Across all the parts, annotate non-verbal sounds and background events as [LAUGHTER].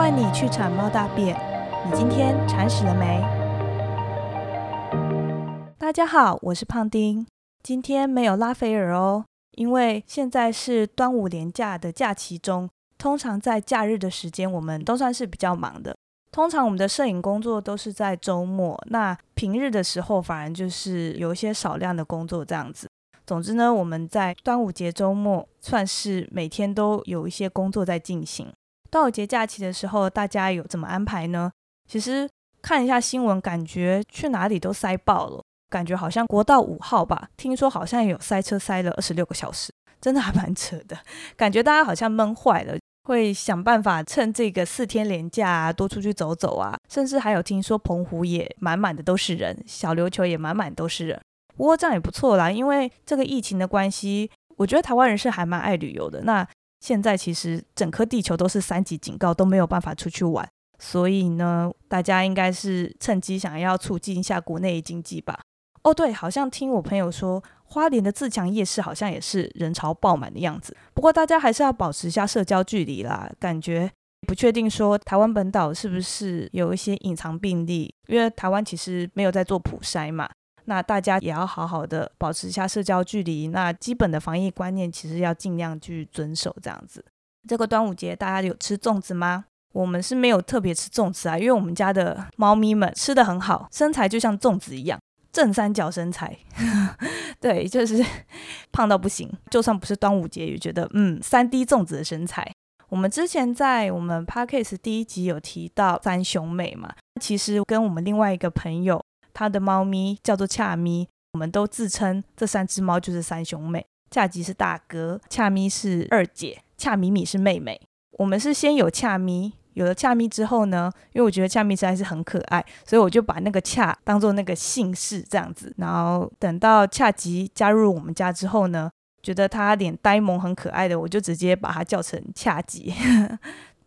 欢迎你去铲猫大便，你今天铲屎了没？大家好，我是胖丁，今天没有拉斐尔哦，因为现在是端午连假的假期中，通常在假日的时间，我们都算是比较忙的。通常我们的摄影工作都是在周末，那平日的时候反而就是有一些少量的工作这样子。总之呢，我们在端午节周末算是每天都有一些工作在进行。端午节假期的时候，大家有怎么安排呢？其实看一下新闻，感觉去哪里都塞爆了，感觉好像国道五号吧，听说好像有塞车塞了二十六个小时，真的还蛮扯的，感觉大家好像闷坏了。会想办法趁这个四天连假，多出去走走啊，甚至还有听说澎湖也满满的都是人，小琉球也满满都是人。不过这样也不错啦，因为这个疫情的关系，我觉得台湾人是还蛮爱旅游的。那现在其实整颗地球都是三级警告，都没有办法出去玩，所以呢，大家应该是趁机想要促进一下国内经济吧。哦，对，好像听我朋友说。花莲的自强夜市好像也是人潮爆满的样子，不过大家还是要保持一下社交距离啦。感觉不确定说台湾本岛是不是有一些隐藏病例，因为台湾其实没有在做普筛嘛。那大家也要好好的保持一下社交距离，那基本的防疫观念其实要尽量去遵守这样子。这个端午节大家有吃粽子吗？我们是没有特别吃粽子啊，因为我们家的猫咪们吃的很好，身材就像粽子一样。正三角身材，[LAUGHS] 对，就是 [LAUGHS] 胖到不行。就算不是端午节，也觉得嗯，三 D 粽子的身材。我们之前在我们 podcast 第一集有提到三兄妹嘛，其实跟我们另外一个朋友，他的猫咪叫做恰咪，我们都自称这三只猫就是三兄妹。恰吉是大哥，恰咪是二姐，恰米米是妹妹。我们是先有恰咪。有了恰咪之后呢，因为我觉得恰咪实在是很可爱，所以我就把那个恰当做那个姓氏这样子。然后等到恰吉加入我们家之后呢，觉得他脸呆萌很可爱的，我就直接把它叫成恰吉。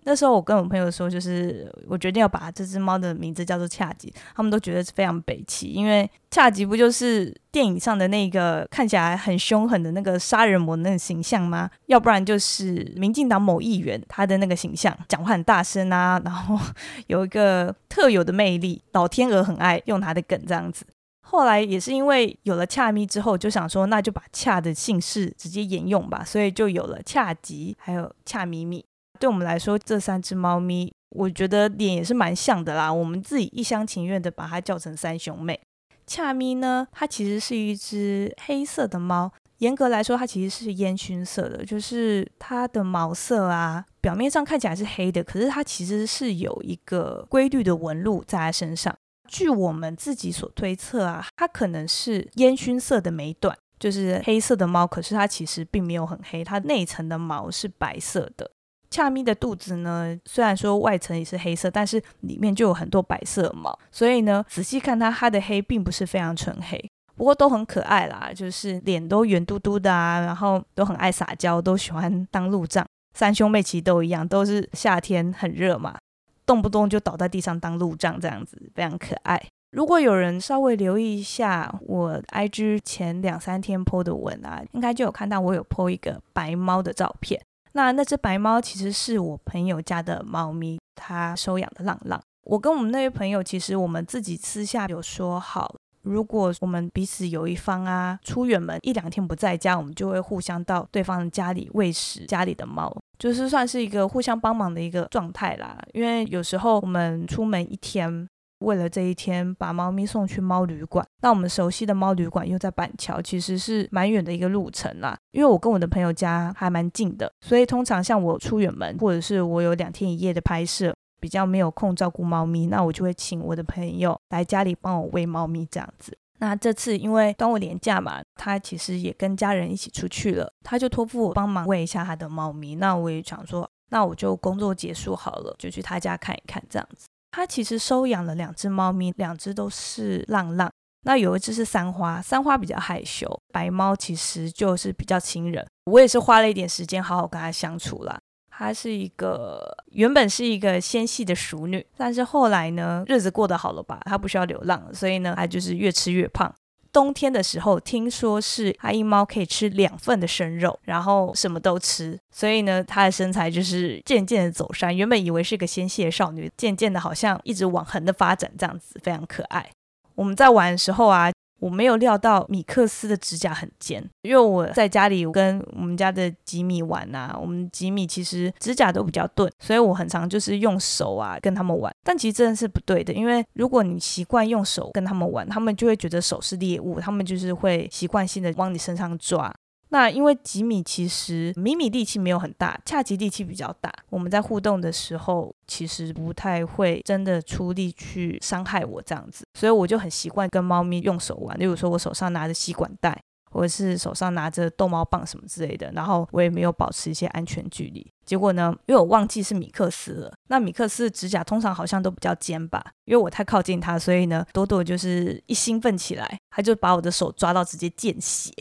那时候我跟我朋友说，就是我决定要把这只猫的名字叫做恰吉，他们都觉得是非常北气，因为恰吉不就是电影上的那个看起来很凶狠的那个杀人魔那个形象吗？要不然就是民进党某议员他的那个形象，讲话很大声啊，然后 [LAUGHS] 有一个特有的魅力，老天鹅很爱用他的梗这样子。后来也是因为有了恰咪之后，就想说那就把恰的姓氏直接沿用吧，所以就有了恰吉，还有恰咪咪。对我们来说，这三只猫咪，我觉得脸也是蛮像的啦。我们自己一厢情愿的把它叫成三兄妹。恰咪呢，它其实是一只黑色的猫，严格来说，它其实是烟熏色的，就是它的毛色啊，表面上看起来是黑的，可是它其实是有一个规律的纹路在它身上。据我们自己所推测啊，它可能是烟熏色的美短，就是黑色的猫，可是它其实并没有很黑，它内层的毛是白色的。恰咪的肚子呢，虽然说外层也是黑色，但是里面就有很多白色毛，所以呢，仔细看它，它的黑并不是非常纯黑，不过都很可爱啦，就是脸都圆嘟嘟的啊，然后都很爱撒娇，都喜欢当路障。三兄妹其实都一样，都是夏天很热嘛，动不动就倒在地上当路障这样子，非常可爱。如果有人稍微留意一下我 IG 前两三天 po 的文啊，应该就有看到我有 po 一个白猫的照片。那那只白猫其实是我朋友家的猫咪，他收养的浪浪。我跟我们那位朋友，其实我们自己私下有说好，如果我们彼此有一方啊出远门一两天不在家，我们就会互相到对方的家里喂食家里的猫，就是算是一个互相帮忙的一个状态啦。因为有时候我们出门一天。为了这一天把猫咪送去猫旅馆，那我们熟悉的猫旅馆又在板桥，其实是蛮远的一个路程啦。因为我跟我的朋友家还蛮近的，所以通常像我出远门，或者是我有两天一夜的拍摄，比较没有空照顾猫咪，那我就会请我的朋友来家里帮我喂猫咪这样子。那这次因为端午连假嘛，他其实也跟家人一起出去了，他就托付我帮忙喂一下他的猫咪。那我也想说，那我就工作结束好了，就去他家看一看这样子。他其实收养了两只猫咪，两只都是浪浪。那有一只是三花，三花比较害羞，白猫其实就是比较亲人。我也是花了一点时间好好跟它相处啦。它是一个原本是一个纤细的熟女，但是后来呢，日子过得好了吧，它不需要流浪，所以呢，它就是越吃越胖。冬天的时候，听说是阿姨猫可以吃两份的生肉，然后什么都吃，所以呢，它的身材就是渐渐的走山。原本以为是个纤细的少女，渐渐的好像一直往横的发展，这样子非常可爱。我们在玩的时候啊。我没有料到米克斯的指甲很尖，因为我在家里跟我们家的吉米玩呐，我们吉米其实指甲都比较钝，所以我很常就是用手啊跟他们玩。但其实真的是不对的，因为如果你习惯用手跟他们玩，他们就会觉得手是猎物，他们就是会习惯性的往你身上抓。那因为吉米其实米米力气没有很大，恰吉力气比较大。我们在互动的时候，其实不太会真的出力去伤害我这样子，所以我就很习惯跟猫咪用手玩。例如说，我手上拿着吸管袋，或者是手上拿着逗猫棒什么之类的，然后我也没有保持一些安全距离。结果呢，因为我忘记是米克斯了。那米克斯的指甲通常好像都比较尖吧？因为我太靠近它，所以呢，多多就是一兴奋起来，它就把我的手抓到直接见血。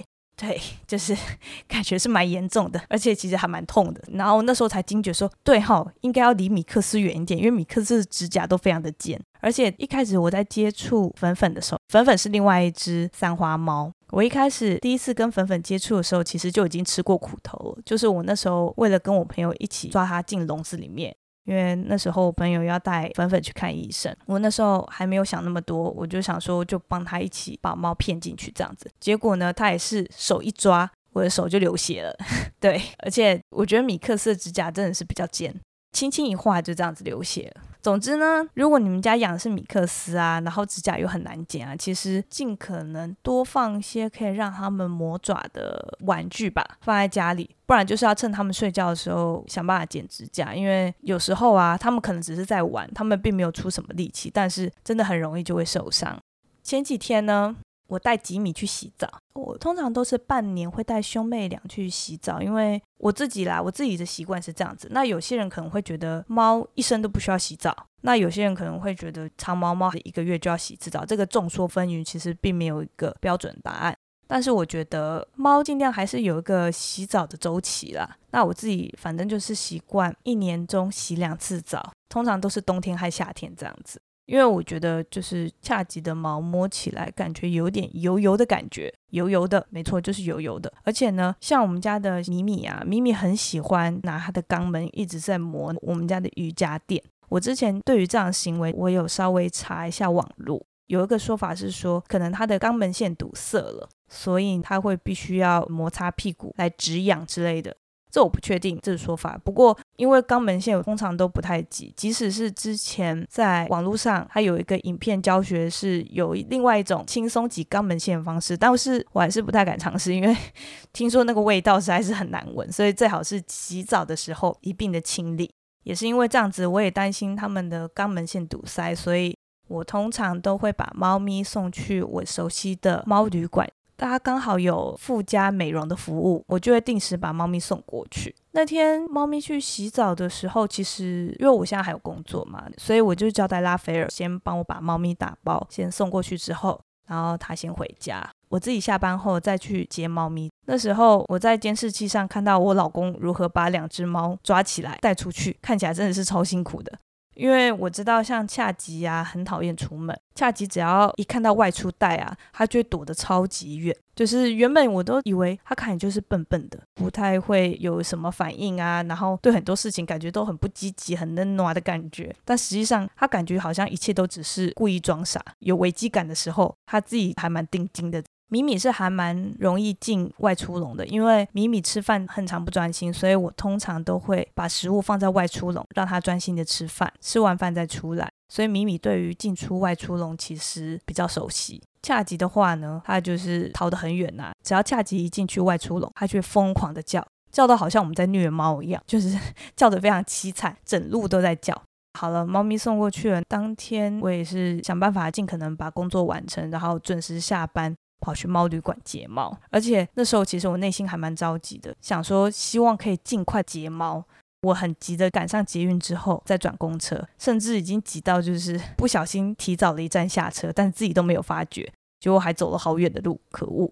对，[LAUGHS] 就是 [LAUGHS] 感觉是蛮严重的，而且其实还蛮痛的。然后那时候才惊觉说，对哈，应该要离米克斯远一点，因为米克斯的指甲都非常的尖。而且一开始我在接触粉粉的时候，粉粉是另外一只三花猫。我一开始第一次跟粉粉接触的时候，其实就已经吃过苦头了。就是我那时候为了跟我朋友一起抓它进笼子里面。因为那时候我朋友要带粉粉去看医生，我那时候还没有想那么多，我就想说就帮他一起把猫骗进去这样子。结果呢，他也是手一抓，我的手就流血了。[LAUGHS] 对，而且我觉得米克斯的指甲真的是比较尖，轻轻一划就这样子流血了。总之呢，如果你们家养的是米克斯啊，然后指甲又很难剪啊，其实尽可能多放一些可以让他们磨爪的玩具吧，放在家里，不然就是要趁他们睡觉的时候想办法剪指甲，因为有时候啊，他们可能只是在玩，他们并没有出什么力气，但是真的很容易就会受伤。前几天呢。我带吉米去洗澡，我通常都是半年会带兄妹俩去洗澡，因为我自己啦，我自己的习惯是这样子。那有些人可能会觉得猫一生都不需要洗澡，那有些人可能会觉得长毛猫一个月就要洗一次澡，这个众说纷纭，其实并没有一个标准答案。但是我觉得猫尽量还是有一个洗澡的周期啦。那我自己反正就是习惯一年中洗两次澡，通常都是冬天和夏天这样子。因为我觉得就是恰吉的毛摸起来感觉有点油油的感觉，油油的，没错，就是油油的。而且呢，像我们家的米米啊，米米很喜欢拿它的肛门一直在磨我们家的瑜伽垫。我之前对于这样行为，我有稍微查一下网络，有一个说法是说，可能它的肛门腺堵塞了，所以它会必须要摩擦屁股来止痒之类的。这我不确定这个说法，不过因为肛门腺通常都不太挤，即使是之前在网络上它有一个影片教学是有另外一种轻松挤肛门腺的方式，但是我还是不太敢尝试，因为 [LAUGHS] 听说那个味道实在是很难闻，所以最好是洗澡的时候一并的清理。也是因为这样子，我也担心他们的肛门腺堵塞，所以我通常都会把猫咪送去我熟悉的猫旅馆。它刚好有附加美容的服务，我就会定时把猫咪送过去。那天猫咪去洗澡的时候，其实因为我现在还有工作嘛，所以我就交代拉斐尔先帮我把猫咪打包，先送过去之后，然后他先回家，我自己下班后再去接猫咪。那时候我在监视器上看到我老公如何把两只猫抓起来带出去，看起来真的是超辛苦的。因为我知道，像恰吉啊，很讨厌出门。恰吉只要一看到外出带啊，他就会躲得超级远。就是原本我都以为他看起来就是笨笨的，不太会有什么反应啊，然后对很多事情感觉都很不积极、很嫩暖的感觉。但实际上，他感觉好像一切都只是故意装傻。有危机感的时候，他自己还蛮定睛的。米米是还蛮容易进外出笼的，因为米米吃饭很常不专心，所以我通常都会把食物放在外出笼，让它专心的吃饭，吃完饭再出来。所以米米对于进出外出笼其实比较熟悉。恰吉的话呢，它就是逃得很远呐，只要恰吉一进去外出笼，它就会疯狂的叫，叫到好像我们在虐猫一样，就是叫得非常凄惨，整路都在叫。好了，猫咪送过去了，当天我也是想办法尽可能把工作完成，然后准时下班。跑去猫旅馆接猫，而且那时候其实我内心还蛮着急的，想说希望可以尽快接猫。我很急的赶上捷运之后再转公车，甚至已经急到就是不小心提早了一站下车，但自己都没有发觉，结果还走了好远的路，可恶！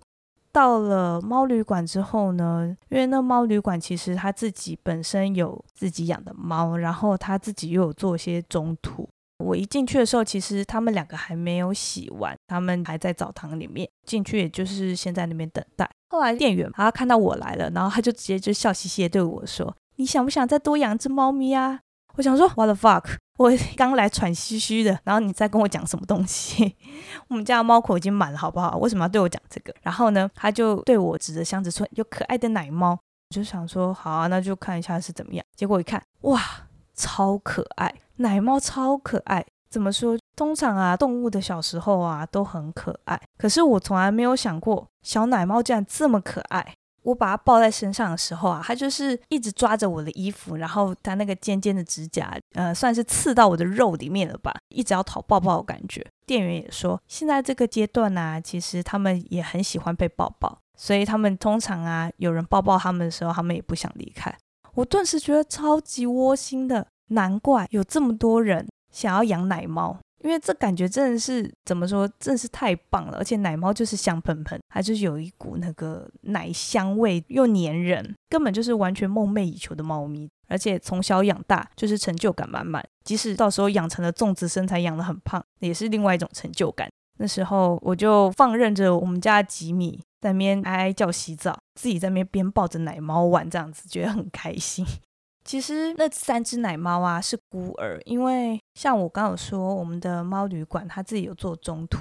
到了猫旅馆之后呢，因为那猫旅馆其实他自己本身有自己养的猫，然后他自己又有做一些中途。我一进去的时候，其实他们两个还没有洗完，他们还在澡堂里面。进去也就是先在那边等待。后来店员他看到我来了，然后他就直接就笑嘻嘻的对我说：“你想不想再多养只猫咪啊？”我想说，What the fuck！[LAUGHS] 我刚来喘吁吁的，然后你再跟我讲什么东西？[LAUGHS] 我们家的猫口已经满了，好不好？为什么要对我讲这个？然后呢，他就对我指着箱子说：“有可爱的奶猫。”我就想说，好啊，那就看一下是怎么样。结果一看，哇，超可爱，奶猫超可爱。怎么说？通常啊，动物的小时候啊都很可爱，可是我从来没有想过，小奶猫竟然这么可爱。我把它抱在身上的时候啊，它就是一直抓着我的衣服，然后它那个尖尖的指甲，呃，算是刺到我的肉里面了吧，一直要讨抱抱的感觉。店员也说，现在这个阶段呢，其实他们也很喜欢被抱抱，所以他们通常啊，有人抱抱他们的时候，他们也不想离开。我顿时觉得超级窝心的，难怪有这么多人想要养奶猫。因为这感觉真的是怎么说，真的是太棒了！而且奶猫就是香喷喷，它就是有一股那个奶香味，又粘人，根本就是完全梦寐以求的猫咪。而且从小养大，就是成就感满满。即使到时候养成了粽子身材，养得很胖，也是另外一种成就感。那时候我就放任着我们家吉米在那边哀哀叫洗澡，自己在那边边抱着奶猫玩，这样子觉得很开心。[LAUGHS] 其实那三只奶猫啊是孤儿，因为像我刚有说，我们的猫旅馆他自己有做中途，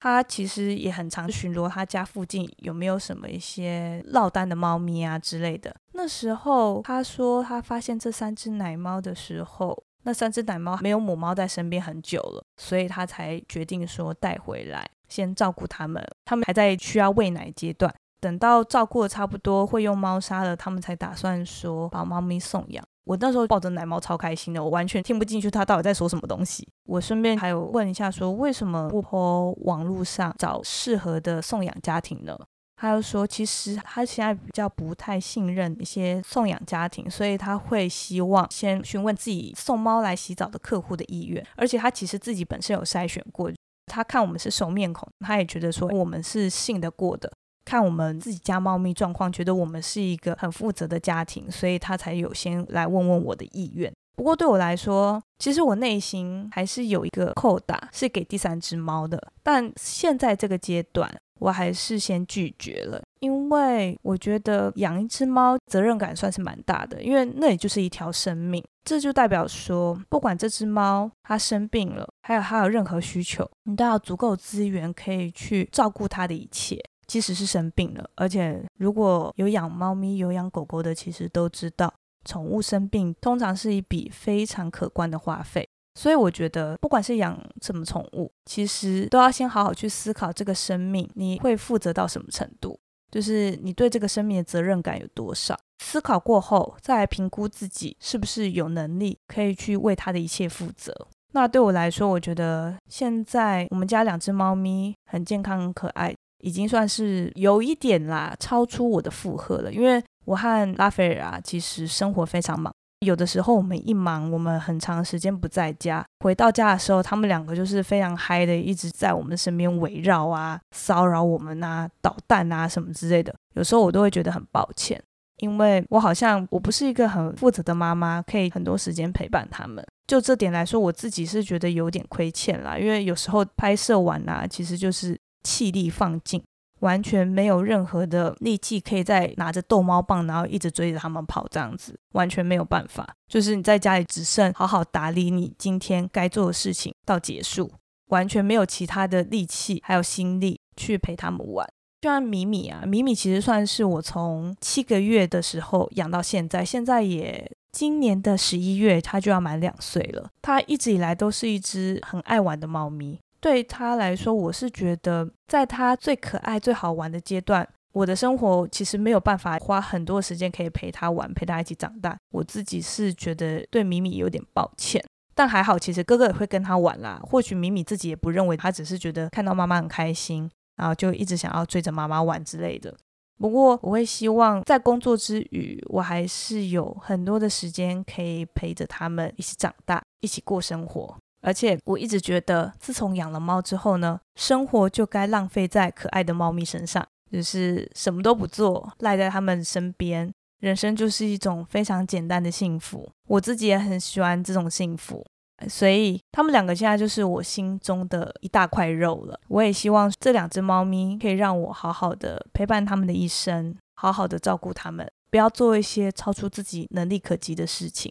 他其实也很常巡逻他家附近有没有什么一些落单的猫咪啊之类的。那时候他说他发现这三只奶猫的时候，那三只奶猫没有母猫在身边很久了，所以他才决定说带回来先照顾他们，他们还在需要喂奶阶段。等到照顾的差不多会用猫砂了，他们才打算说把猫咪送养。我那时候抱着奶猫超开心的，我完全听不进去他到底在说什么东西。我顺便还有问一下，说为什么不抛网络上找适合的送养家庭呢？他又说，其实他现在比较不太信任一些送养家庭，所以他会希望先询问自己送猫来洗澡的客户的意愿，而且他其实自己本身有筛选过，他看我们是熟面孔，他也觉得说我们是信得过的。看我们自己家猫咪状况，觉得我们是一个很负责的家庭，所以他才有先来问问我的意愿。不过对我来说，其实我内心还是有一个扣打是给第三只猫的，但现在这个阶段，我还是先拒绝了，因为我觉得养一只猫责任感算是蛮大的，因为那也就是一条生命，这就代表说，不管这只猫它生病了，还有它有任何需求，你都要足够资源可以去照顾它的一切。即使是生病了，而且如果有养猫咪、有养狗狗的，其实都知道，宠物生病通常是一笔非常可观的花费。所以我觉得，不管是养什么宠物，其实都要先好好去思考这个生命你会负责到什么程度，就是你对这个生命的责任感有多少。思考过后，再来评估自己是不是有能力可以去为它的一切负责。那对我来说，我觉得现在我们家两只猫咪很健康、很可爱。已经算是有一点啦，超出我的负荷了。因为我和拉斐尔啊，其实生活非常忙，有的时候我们一忙，我们很长时间不在家，回到家的时候，他们两个就是非常嗨的，一直在我们身边围绕啊，骚扰我们啊，捣蛋啊什么之类的。有时候我都会觉得很抱歉，因为我好像我不是一个很负责的妈妈，可以很多时间陪伴他们。就这点来说，我自己是觉得有点亏欠啦，因为有时候拍摄完啊，其实就是。气力放尽，完全没有任何的力气可以再拿着逗猫棒，然后一直追着他们跑，这样子完全没有办法。就是你在家里只剩好好打理你今天该做的事情到结束，完全没有其他的力气还有心力去陪他们玩。就像米米啊，米米其实算是我从七个月的时候养到现在，现在也今年的十一月它就要满两岁了。它一直以来都是一只很爱玩的猫咪。对他来说，我是觉得，在他最可爱、最好玩的阶段，我的生活其实没有办法花很多时间可以陪他玩，陪他一起长大。我自己是觉得对米米有点抱歉，但还好，其实哥哥也会跟他玩啦。或许米米自己也不认为，他只是觉得看到妈妈很开心，然后就一直想要追着妈妈玩之类的。不过，我会希望在工作之余，我还是有很多的时间可以陪着他们一起长大，一起过生活。而且我一直觉得，自从养了猫之后呢，生活就该浪费在可爱的猫咪身上，就是什么都不做，赖在它们身边，人生就是一种非常简单的幸福。我自己也很喜欢这种幸福。所以他们两个现在就是我心中的一大块肉了。我也希望这两只猫咪可以让我好好的陪伴他们的一生，好好的照顾他们，不要做一些超出自己能力可及的事情。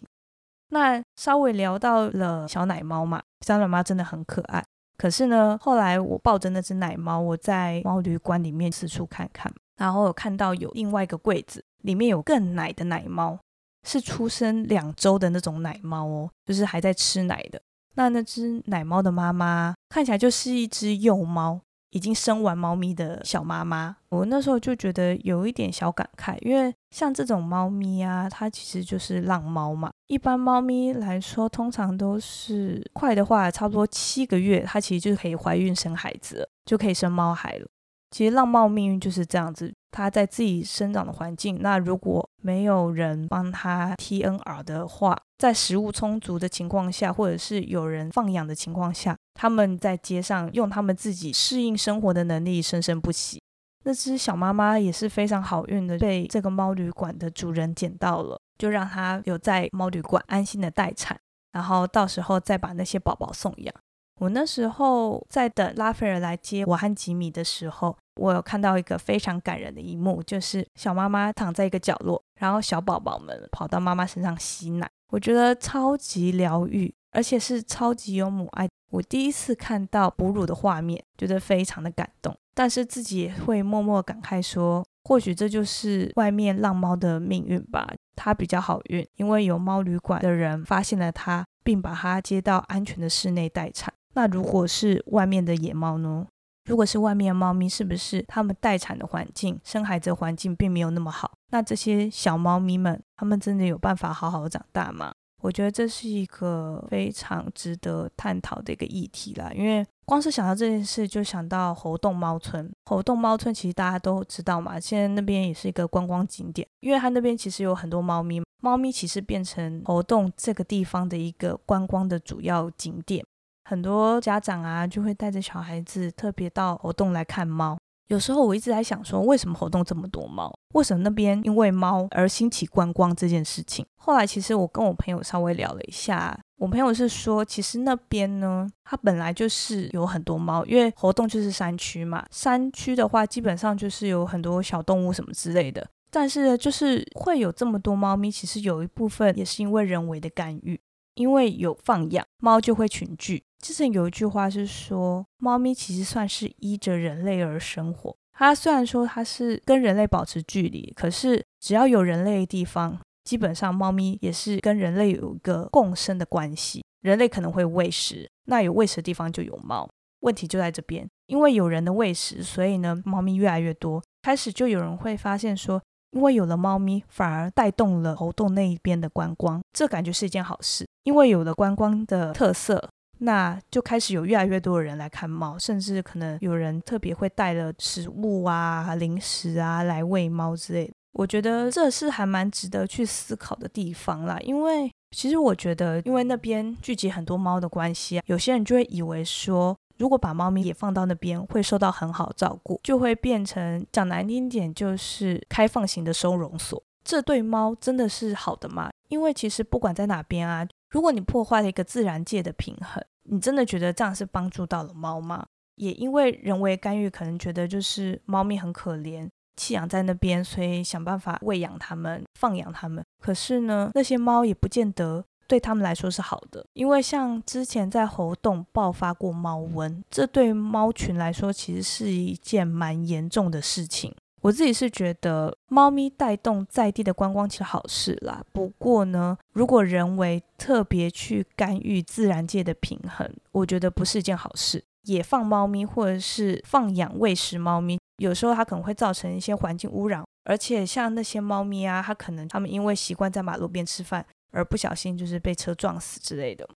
那稍微聊到了小奶猫嘛，小奶猫真的很可爱。可是呢，后来我抱着那只奶猫，我在猫旅馆里面四处看看，然后有看到有另外一个柜子，里面有更奶的奶猫。是出生两周的那种奶猫哦，就是还在吃奶的。那那只奶猫的妈妈看起来就是一只幼猫，已经生完猫咪的小妈妈。我那时候就觉得有一点小感慨，因为像这种猫咪啊，它其实就是浪猫嘛。一般猫咪来说，通常都是快的话，差不多七个月，它其实就可以怀孕生孩子，就可以生猫孩了。其实浪猫命运就是这样子。它在自己生长的环境，那如果没有人帮它 T N R 的话，在食物充足的情况下，或者是有人放养的情况下，它们在街上用它们自己适应生活的能力生生不息。那只小妈妈也是非常好运的，被这个猫旅馆的主人捡到了，就让它有在猫旅馆安心的待产，然后到时候再把那些宝宝送养。我那时候在等拉斐尔来接我和吉米的时候。我有看到一个非常感人的一幕，就是小妈妈躺在一个角落，然后小宝宝们跑到妈妈身上吸奶，我觉得超级疗愈，而且是超级有母爱。我第一次看到哺乳的画面，觉得非常的感动，但是自己也会默默感慨说，或许这就是外面浪猫的命运吧。它比较好运，因为有猫旅馆的人发现了它，并把它接到安全的室内待产。那如果是外面的野猫呢？如果是外面的猫咪，是不是它们待产的环境、生孩子的环境并没有那么好？那这些小猫咪们，它们真的有办法好好长大吗？我觉得这是一个非常值得探讨的一个议题啦。因为光是想到这件事，就想到猴洞猫村。猴洞猫村其实大家都知道嘛，现在那边也是一个观光景点，因为它那边其实有很多猫咪，猫咪其实变成猴洞这个地方的一个观光的主要景点。很多家长啊，就会带着小孩子特别到活动来看猫。有时候我一直在想，说为什么活动这么多猫？为什么那边因为猫而兴起观光这件事情？后来其实我跟我朋友稍微聊了一下，我朋友是说，其实那边呢，它本来就是有很多猫，因为活动就是山区嘛，山区的话基本上就是有很多小动物什么之类的。但是呢，就是会有这么多猫咪，其实有一部分也是因为人为的干预。因为有放养猫，就会群聚。之前有一句话是说，猫咪其实算是依着人类而生活。它虽然说它是跟人类保持距离，可是只要有人类的地方，基本上猫咪也是跟人类有一个共生的关系。人类可能会喂食，那有喂食的地方就有猫。问题就在这边，因为有人的喂食，所以呢，猫咪越来越多。开始就有人会发现说。因为有了猫咪，反而带动了猴洞那一边的观光，这感觉是一件好事。因为有了观光的特色，那就开始有越来越多的人来看猫，甚至可能有人特别会带了食物啊、零食啊来喂猫之类的。我觉得这是还蛮值得去思考的地方啦。因为其实我觉得，因为那边聚集很多猫的关系啊，有些人就会以为说。如果把猫咪也放到那边，会受到很好照顾，就会变成讲难听点，就是开放型的收容所。这对猫真的是好的吗？因为其实不管在哪边啊，如果你破坏了一个自然界的平衡，你真的觉得这样是帮助到了猫吗？也因为人为干预，可能觉得就是猫咪很可怜，弃养在那边，所以想办法喂养它们、放养它们。可是呢，那些猫也不见得。对他们来说是好的，因为像之前在猴洞爆发过猫瘟，这对猫群来说其实是一件蛮严重的事情。我自己是觉得猫咪带动在地的观光其实好事啦。不过呢，如果人为特别去干预自然界的平衡，我觉得不是一件好事。野放猫咪或者是放养喂食猫咪，有时候它可能会造成一些环境污染，而且像那些猫咪啊，它可能它们因为习惯在马路边吃饭。而不小心就是被车撞死之类的。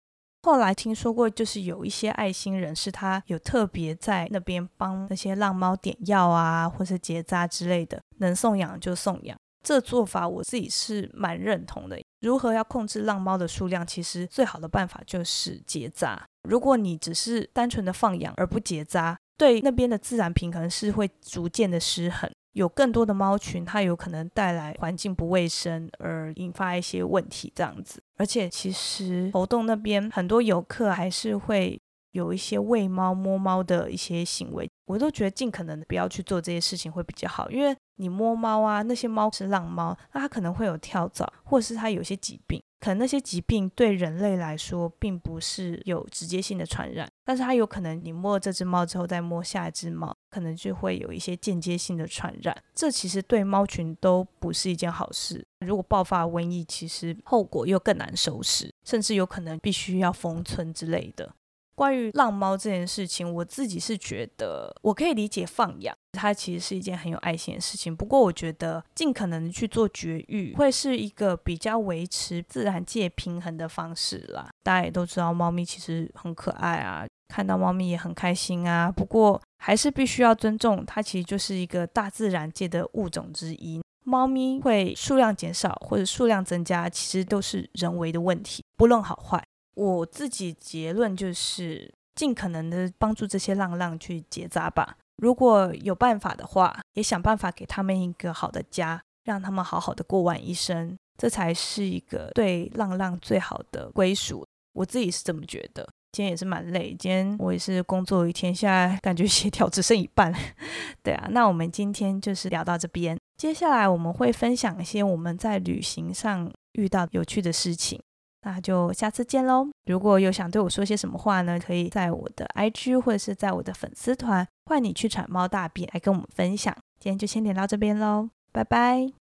后来听说过，就是有一些爱心人士，他有特别在那边帮那些浪猫点药啊，或是结扎之类的，能送养就送养。这做法我自己是蛮认同的。如何要控制浪猫的数量？其实最好的办法就是结扎。如果你只是单纯的放养而不结扎，对那边的自然平衡是会逐渐的失衡。有更多的猫群，它有可能带来环境不卫生，而引发一些问题这样子。而且其实活动那边很多游客还是会有一些喂猫、摸猫的一些行为，我都觉得尽可能的不要去做这些事情会比较好，因为你摸猫啊，那些猫是浪猫，那它可能会有跳蚤，或者是它有些疾病。可能那些疾病对人类来说并不是有直接性的传染，但是它有可能你摸了这只猫之后再摸下一只猫，可能就会有一些间接性的传染。这其实对猫群都不是一件好事。如果爆发瘟疫，其实后果又更难收拾，甚至有可能必须要封村之类的。关于浪猫这件事情，我自己是觉得我可以理解放养，它其实是一件很有爱心的事情。不过，我觉得尽可能去做绝育，会是一个比较维持自然界平衡的方式啦。大家也都知道，猫咪其实很可爱啊，看到猫咪也很开心啊。不过，还是必须要尊重它，其实就是一个大自然界的物种之一。猫咪会数量减少或者数量增加，其实都是人为的问题，不论好坏。我自己结论就是，尽可能的帮助这些浪浪去结扎吧。如果有办法的话，也想办法给他们一个好的家，让他们好好的过完一生，这才是一个对浪浪最好的归属。我自己是这么觉得。今天也是蛮累，今天我也是工作一天，现在感觉协调只剩一半。[LAUGHS] 对啊，那我们今天就是聊到这边，接下来我们会分享一些我们在旅行上遇到有趣的事情。那就下次见喽！如果有想对我说些什么话呢？可以在我的 IG 或者是在我的粉丝团，换你去铲猫大便来跟我们分享。今天就先点到这边喽，拜拜。